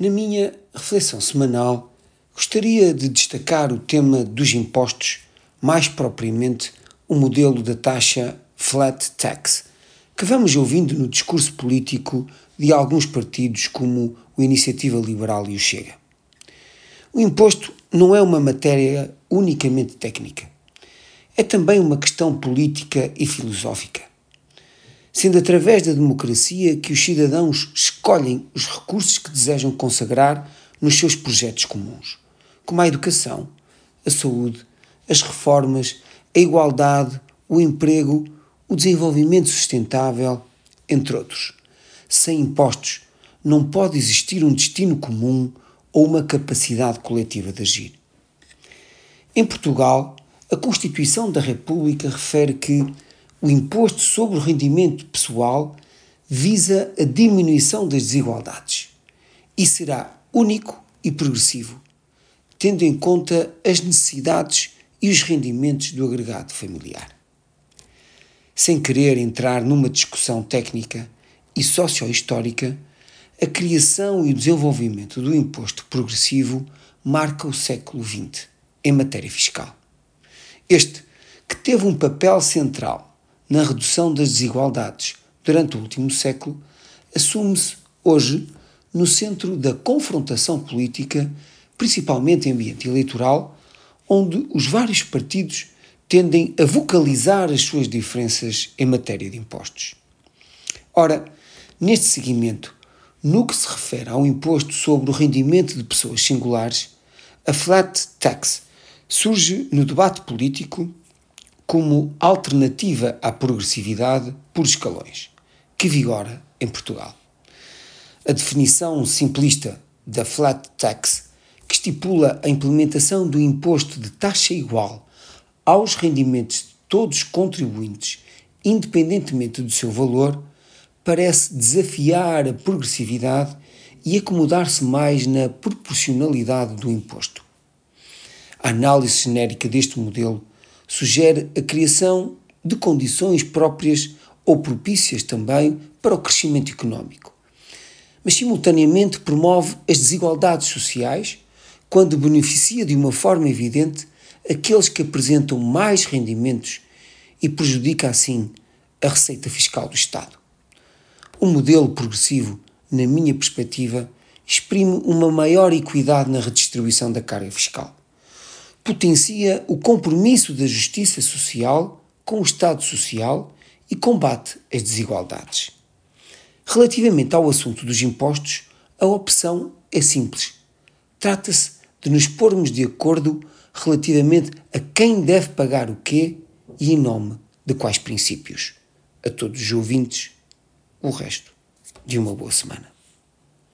Na minha reflexão semanal, gostaria de destacar o tema dos impostos, mais propriamente o modelo da taxa flat tax, que vamos ouvindo no discurso político de alguns partidos como o Iniciativa Liberal e o Chega. O imposto não é uma matéria unicamente técnica. É também uma questão política e filosófica sendo através da democracia que os cidadãos escolhem os recursos que desejam consagrar nos seus projetos comuns, como a educação, a saúde, as reformas, a igualdade, o emprego, o desenvolvimento sustentável, entre outros. Sem impostos, não pode existir um destino comum ou uma capacidade coletiva de agir. Em Portugal, a Constituição da República refere que o imposto sobre o rendimento pessoal visa a diminuição das desigualdades e será único e progressivo, tendo em conta as necessidades e os rendimentos do agregado familiar. Sem querer entrar numa discussão técnica e sociohistórica, a criação e o desenvolvimento do imposto progressivo marca o século XX em matéria fiscal. Este, que teve um papel central na redução das desigualdades durante o último século, assume-se hoje no centro da confrontação política, principalmente em ambiente eleitoral, onde os vários partidos tendem a vocalizar as suas diferenças em matéria de impostos. Ora, neste seguimento, no que se refere ao imposto sobre o rendimento de pessoas singulares, a flat tax surge no debate político como alternativa à progressividade por escalões, que vigora em Portugal. A definição simplista da flat tax, que estipula a implementação do imposto de taxa igual aos rendimentos de todos os contribuintes, independentemente do seu valor, parece desafiar a progressividade e acomodar-se mais na proporcionalidade do imposto. A análise genérica deste modelo sugere a criação de condições próprias ou propícias também para o crescimento económico. Mas, simultaneamente, promove as desigualdades sociais quando beneficia de uma forma evidente aqueles que apresentam mais rendimentos e prejudica, assim, a receita fiscal do Estado. O modelo progressivo, na minha perspectiva, exprime uma maior equidade na redistribuição da carga fiscal potencia o compromisso da justiça social com o Estado Social e combate as desigualdades. Relativamente ao assunto dos impostos, a opção é simples. Trata-se de nos pormos de acordo relativamente a quem deve pagar o quê e em nome de quais princípios. A todos os ouvintes, o resto de uma boa semana.